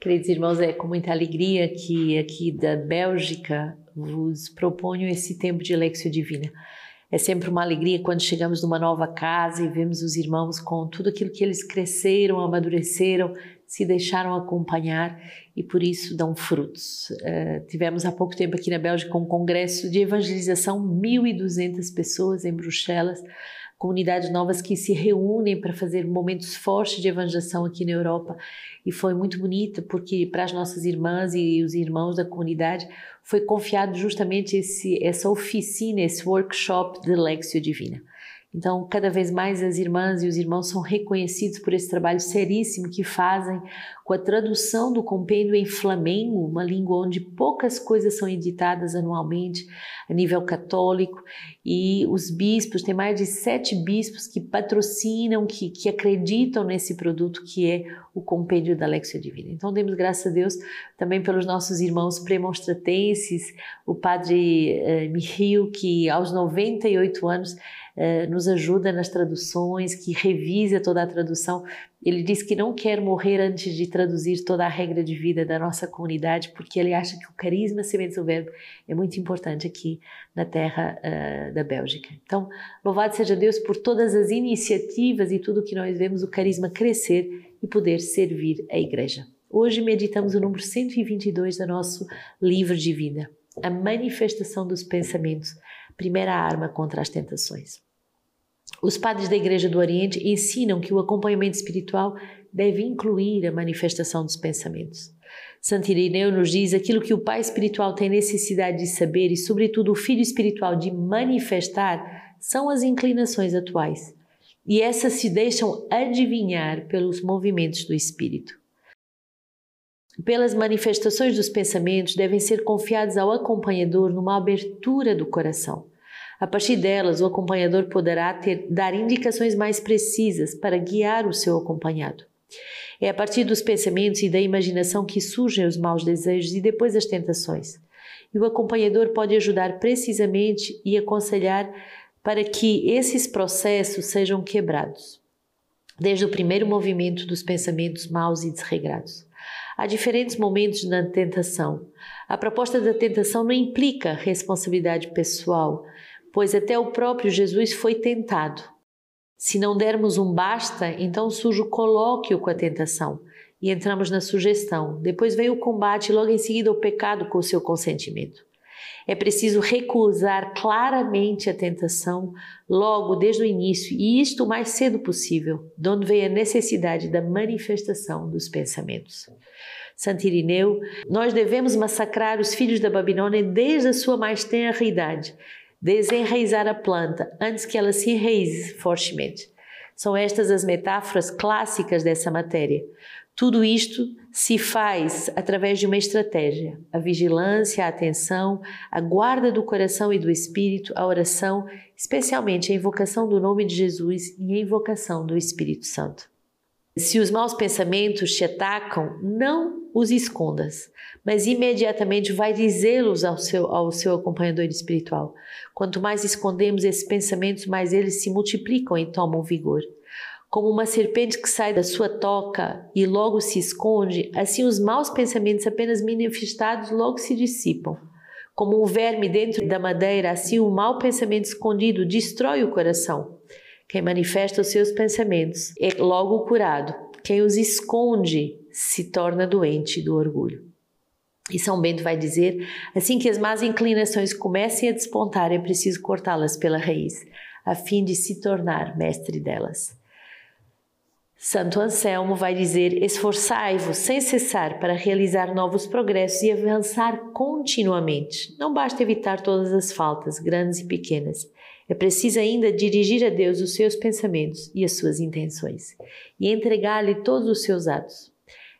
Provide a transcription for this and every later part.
Queridos irmãos, é com muita alegria que aqui da Bélgica vos proponho esse tempo de Lexio Divina. É sempre uma alegria quando chegamos numa nova casa e vemos os irmãos com tudo aquilo que eles cresceram, amadureceram, se deixaram acompanhar e por isso dão frutos. Uh, tivemos há pouco tempo aqui na Bélgica um congresso de evangelização, 1.200 pessoas em Bruxelas, comunidades novas que se reúnem para fazer momentos fortes de evangelização aqui na Europa e foi muito bonita porque para as nossas irmãs e os irmãos da comunidade foi confiado justamente esse, essa oficina, esse workshop de Lexio Divina. Então, cada vez mais as irmãs e os irmãos são reconhecidos por esse trabalho seríssimo que fazem com a tradução do compêndio em flamengo, uma língua onde poucas coisas são editadas anualmente a nível católico, e os bispos, tem mais de sete bispos que patrocinam, que, que acreditam nesse produto que é o compêndio da Lexia Divina. Então, demos graças a Deus também pelos nossos irmãos premonstratenses, o padre eh, Michiel, que aos 98 anos nos ajuda nas traduções, que revisa toda a tradução. Ele diz que não quer morrer antes de traduzir toda a regra de vida da nossa comunidade, porque ele acha que o carisma sementes do verbo é muito importante aqui na terra uh, da Bélgica. Então, louvado seja Deus por todas as iniciativas e tudo que nós vemos o carisma crescer e poder servir a igreja. Hoje meditamos o número 122 do nosso livro de vida, a manifestação dos pensamentos, primeira arma contra as tentações. Os padres da Igreja do Oriente ensinam que o acompanhamento espiritual deve incluir a manifestação dos pensamentos. Santo Irineu nos diz aquilo que o pai espiritual tem necessidade de saber e, sobretudo, o filho espiritual de manifestar são as inclinações atuais. E essas se deixam adivinhar pelos movimentos do espírito. Pelas manifestações dos pensamentos devem ser confiados ao acompanhador numa abertura do coração. A partir delas, o acompanhador poderá ter, dar indicações mais precisas para guiar o seu acompanhado. É a partir dos pensamentos e da imaginação que surgem os maus desejos e depois as tentações. E o acompanhador pode ajudar precisamente e aconselhar para que esses processos sejam quebrados, desde o primeiro movimento dos pensamentos maus e desregrados. Há diferentes momentos na tentação. A proposta da tentação não implica responsabilidade pessoal, pois até o próprio Jesus foi tentado. Se não dermos um basta, então surge o colóquio com a tentação e entramos na sugestão. Depois vem o combate logo em seguida o pecado com o seu consentimento. É preciso recusar claramente a tentação logo desde o início e isto o mais cedo possível, de onde vem a necessidade da manifestação dos pensamentos. Santo Irineu, nós devemos massacrar os filhos da Babilônia desde a sua mais tenra idade, desenraizar a planta antes que ela se enraize fortemente. São estas as metáforas clássicas dessa matéria. Tudo isto se faz através de uma estratégia: a vigilância, a atenção, a guarda do coração e do espírito, a oração, especialmente a invocação do nome de Jesus e a invocação do Espírito Santo. Se os maus pensamentos te atacam, não os escondas, mas imediatamente vai dizê-los ao seu, ao seu acompanhador espiritual. Quanto mais escondemos esses pensamentos, mais eles se multiplicam e tomam vigor. Como uma serpente que sai da sua toca e logo se esconde, assim os maus pensamentos apenas manifestados logo se dissipam. Como um verme dentro da madeira, assim o mau pensamento escondido destrói o coração. Quem manifesta os seus pensamentos é logo curado. Quem os esconde se torna doente do orgulho. E São Bento vai dizer: assim que as más inclinações comecem a despontar, é preciso cortá-las pela raiz, a fim de se tornar mestre delas. Santo Anselmo vai dizer: esforçai-vos sem cessar para realizar novos progressos e avançar continuamente. Não basta evitar todas as faltas, grandes e pequenas. É preciso ainda dirigir a Deus os seus pensamentos e as suas intenções, e entregar-lhe todos os seus atos.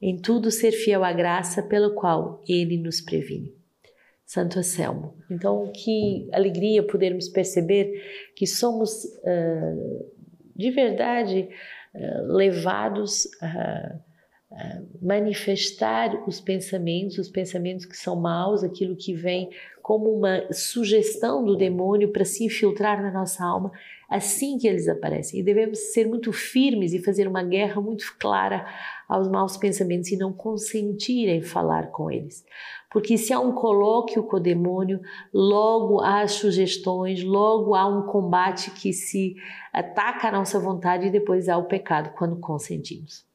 Em tudo ser fiel à graça pela qual ele nos previne. Santo Anselmo. Então, que alegria podermos perceber que somos uh, de verdade uh, levados uh, manifestar os pensamentos, os pensamentos que são maus, aquilo que vem como uma sugestão do demônio para se infiltrar na nossa alma, assim que eles aparecem. E devemos ser muito firmes e fazer uma guerra muito clara aos maus pensamentos e não consentir em falar com eles. Porque se há um colóquio com o demônio, logo há sugestões, logo há um combate que se ataca a nossa vontade e depois há o pecado quando consentimos.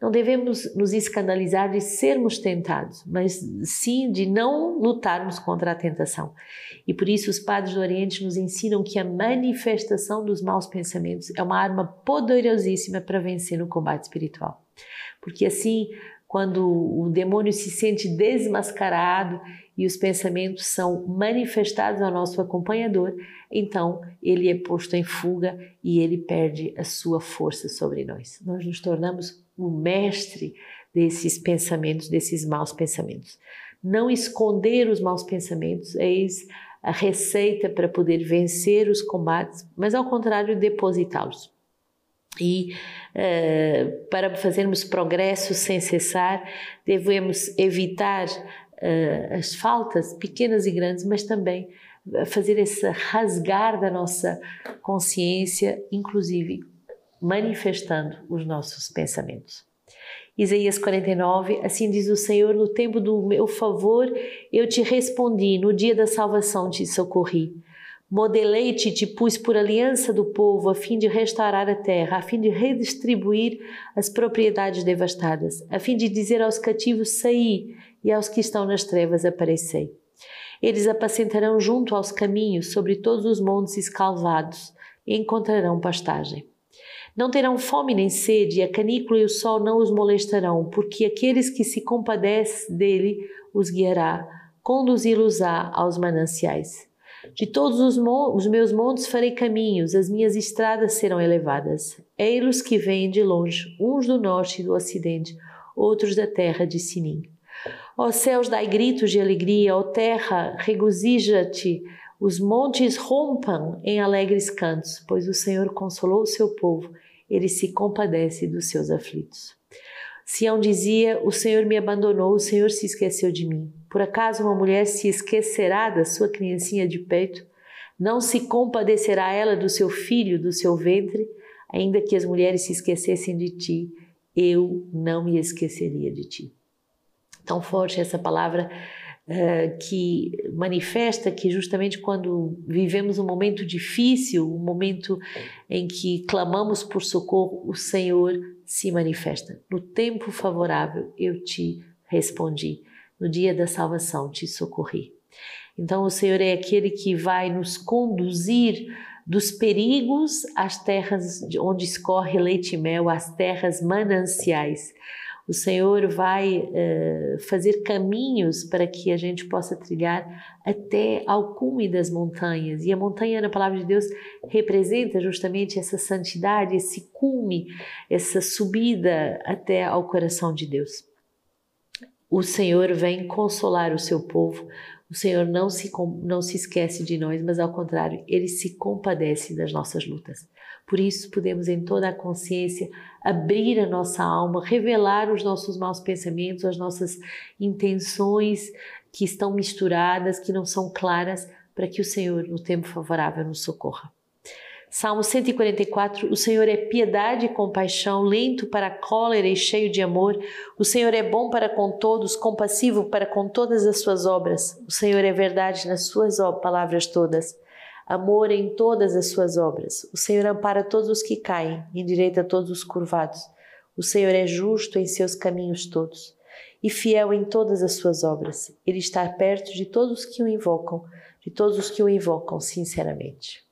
Não devemos nos escandalizar de sermos tentados, mas sim de não lutarmos contra a tentação. E por isso os padres do Oriente nos ensinam que a manifestação dos maus pensamentos é uma arma poderosíssima para vencer no combate espiritual. Porque assim, quando o demônio se sente desmascarado e os pensamentos são manifestados ao nosso acompanhador, então ele é posto em fuga e ele perde a sua força sobre nós. Nós nos tornamos o mestre desses pensamentos, desses maus pensamentos. Não esconder os maus pensamentos, eis a receita para poder vencer os combates, mas ao contrário, depositá-los. E uh, para fazermos progresso sem cessar, devemos evitar uh, as faltas, pequenas e grandes, mas também fazer esse rasgar da nossa consciência, inclusive manifestando os nossos pensamentos. Isaías 49, assim diz o Senhor: No tempo do meu favor eu te respondi, no dia da salvação te socorri. Modelei-te e te pus por aliança do povo, a fim de restaurar a terra, a fim de redistribuir as propriedades devastadas, a fim de dizer aos cativos: saí, e aos que estão nas trevas aparecei. Eles apacentarão junto aos caminhos, sobre todos os montes escalvados, e encontrarão pastagem. Não terão fome nem sede, a canícula e o sol não os molestarão, porque aqueles que se compadecem dele os guiará, conduzi-los-á aos mananciais. De todos os, os, meus montes farei caminhos, as minhas estradas serão elevadas. Ei-los que vêm de longe, uns do norte e do ocidente, outros da terra de Sinim. Ó céus, dai gritos de alegria, ó terra, regozija-te, os montes rompam em alegres cantos, pois o Senhor consolou o seu povo ele se compadece dos seus aflitos. Sião dizia: O Senhor me abandonou, o Senhor se esqueceu de mim. Por acaso uma mulher se esquecerá da sua criancinha de peito? Não se compadecerá ela do seu filho, do seu ventre? Ainda que as mulheres se esquecessem de ti, eu não me esqueceria de ti. Tão forte essa palavra uh, que manifesta que justamente quando vivemos um momento difícil, um momento em que clamamos por socorro, o Senhor se manifesta. No tempo favorável eu te respondi, no dia da salvação te socorri. Então o Senhor é aquele que vai nos conduzir dos perigos às terras onde escorre leite e mel, às terras mananciais o Senhor vai uh, fazer caminhos para que a gente possa trilhar até ao cume das montanhas. E a montanha, na palavra de Deus, representa justamente essa santidade, esse cume, essa subida até ao coração de Deus. O Senhor vem consolar o seu povo. O Senhor não se, não se esquece de nós, mas ao contrário, ele se compadece das nossas lutas. Por isso, podemos, em toda a consciência, abrir a nossa alma, revelar os nossos maus pensamentos, as nossas intenções que estão misturadas, que não são claras, para que o Senhor, no tempo favorável, nos socorra. Salmo 144: O Senhor é piedade e compaixão, lento para a cólera e cheio de amor. O Senhor é bom para com todos, compassivo para com todas as suas obras. O Senhor é verdade nas suas palavras todas amor em todas as suas obras. O Senhor ampara todos os que caem, endireita todos os curvados. O Senhor é justo em seus caminhos todos e fiel em todas as suas obras. Ele está perto de todos os que o invocam, de todos os que o invocam sinceramente.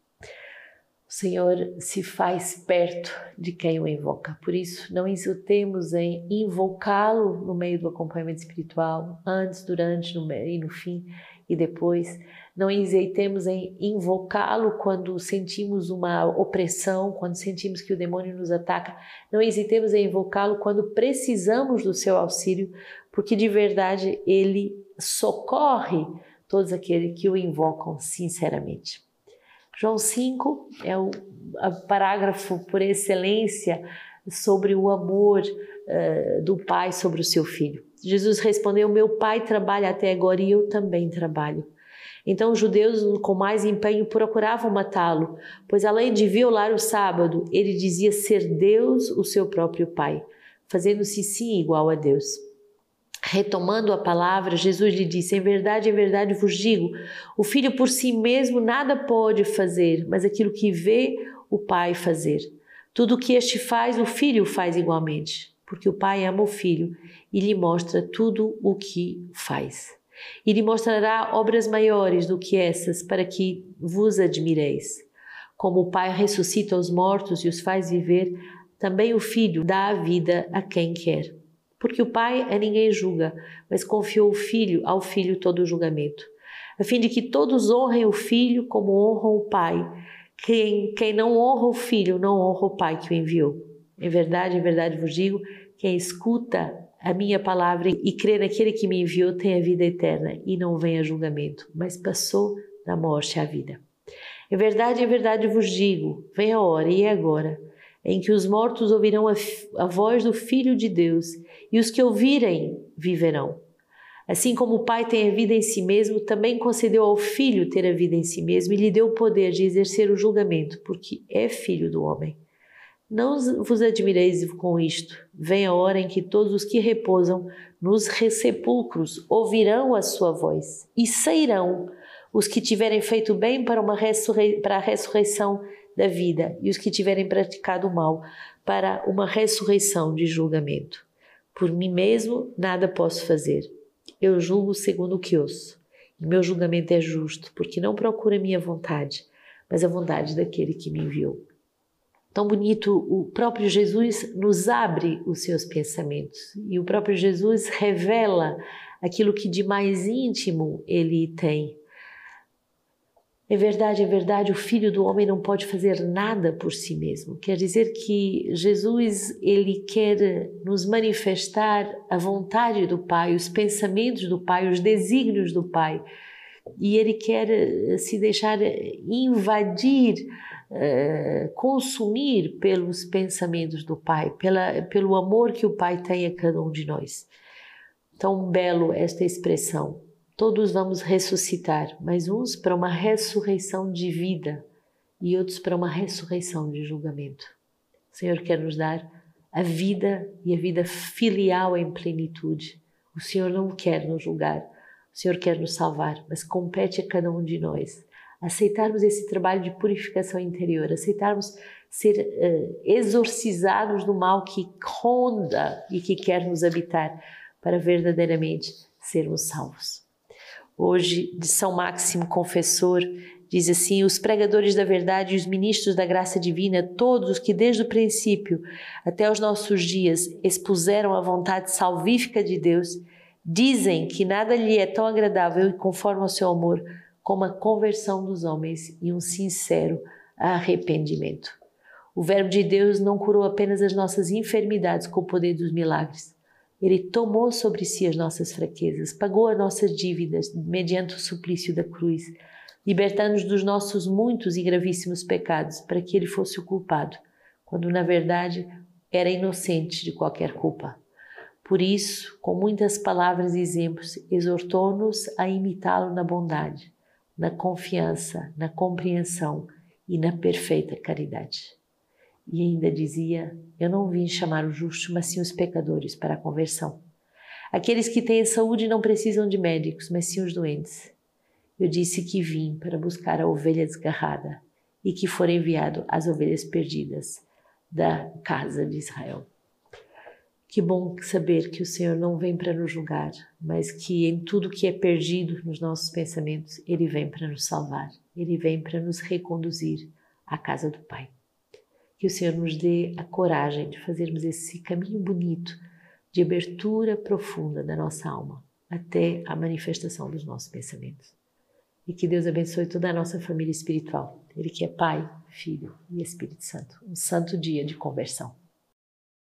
Senhor se faz perto de quem o invoca. Por isso, não hesitemos em invocá-lo no meio do acompanhamento espiritual, antes, durante no meio, e no fim e depois não hesitemos em invocá-lo quando sentimos uma opressão, quando sentimos que o demônio nos ataca. Não hesitemos em invocá-lo quando precisamos do seu auxílio, porque de verdade ele socorre todos aqueles que o invocam sinceramente. João 5 é o parágrafo por excelência sobre o amor uh, do pai sobre o seu filho. Jesus respondeu: Meu pai trabalha até agora e eu também trabalho. Então os judeus, com mais empenho, procuravam matá-lo, pois além de violar o sábado, ele dizia ser Deus o seu próprio pai, fazendo-se sim igual a Deus. Retomando a palavra, Jesus lhe disse: Em verdade, em verdade vos digo: o filho por si mesmo nada pode fazer, mas aquilo que vê o pai fazer. Tudo o que este faz, o filho faz igualmente, porque o pai ama o filho e lhe mostra tudo o que faz. E lhe mostrará obras maiores do que essas, para que vos admireis. Como o pai ressuscita os mortos e os faz viver, também o filho dá a vida a quem quer. Porque o pai a ninguém julga, mas confiou o filho ao filho todo o julgamento, a fim de que todos honrem o filho como honram o pai. Quem, quem não honra o filho não honra o pai que o enviou. Em verdade, em verdade vos digo: quem escuta a minha palavra e crê naquele que me enviou tem a vida eterna e não vem a julgamento, mas passou da morte à vida. Em verdade, em verdade vos digo: vem a hora e é agora em que os mortos ouvirão a, a voz do Filho de Deus e os que ouvirem viverão. Assim como o Pai tem a vida em si mesmo, também concedeu ao Filho ter a vida em si mesmo e lhe deu o poder de exercer o julgamento, porque é filho do homem. Não vos admireis com isto. Vem a hora em que todos os que repousam nos sepulcros ouvirão a sua voz e sairão os que tiverem feito bem para, uma ressurrei para a ressurreição da vida e os que tiverem praticado mal para uma ressurreição de julgamento. Por mim mesmo nada posso fazer eu julgo segundo o que ouço. E meu julgamento é justo, porque não procura a minha vontade, mas a vontade daquele que me enviou. Tão bonito, o próprio Jesus nos abre os seus pensamentos e o próprio Jesus revela aquilo que de mais íntimo ele tem é verdade, é verdade, o filho do homem não pode fazer nada por si mesmo. Quer dizer que Jesus, ele quer nos manifestar a vontade do Pai, os pensamentos do Pai, os desígnios do Pai. E ele quer eh, se deixar invadir, uh, consumir pelos pensamentos do Pai, pela, pelo amor que o Pai tem a cada um de nós. Tão belo esta expressão Todos vamos ressuscitar, mas uns para uma ressurreição de vida e outros para uma ressurreição de julgamento. O Senhor quer nos dar a vida e a vida filial em plenitude. O Senhor não quer nos julgar, o Senhor quer nos salvar, mas compete a cada um de nós aceitarmos esse trabalho de purificação interior, aceitarmos ser uh, exorcizados do mal que ronda e que quer nos habitar para verdadeiramente sermos salvos hoje de São Máximo Confessor, diz assim: os pregadores da verdade e os ministros da graça divina, todos os que desde o princípio até os nossos dias expuseram a vontade salvífica de Deus, dizem que nada lhe é tão agradável e conforme ao seu amor como a conversão dos homens e um sincero arrependimento. O Verbo de Deus não curou apenas as nossas enfermidades com o poder dos milagres, ele tomou sobre si as nossas fraquezas, pagou as nossas dívidas mediante o suplício da cruz, libertando-nos dos nossos muitos e gravíssimos pecados, para que ele fosse o culpado, quando na verdade era inocente de qualquer culpa. Por isso, com muitas palavras e exemplos, exortou-nos a imitá-lo na bondade, na confiança, na compreensão e na perfeita caridade. E ainda dizia: Eu não vim chamar os justos, mas sim os pecadores para a conversão. Aqueles que têm saúde não precisam de médicos, mas sim os doentes. Eu disse que vim para buscar a ovelha desgarrada e que for enviado às ovelhas perdidas da casa de Israel. Que bom saber que o Senhor não vem para nos julgar, mas que em tudo que é perdido nos nossos pensamentos, Ele vem para nos salvar, Ele vem para nos reconduzir à casa do Pai. Que o Senhor nos dê a coragem de fazermos esse caminho bonito de abertura profunda da nossa alma até a manifestação dos nossos pensamentos. E que Deus abençoe toda a nossa família espiritual. Ele que é Pai, Filho e Espírito Santo. Um santo dia de conversão.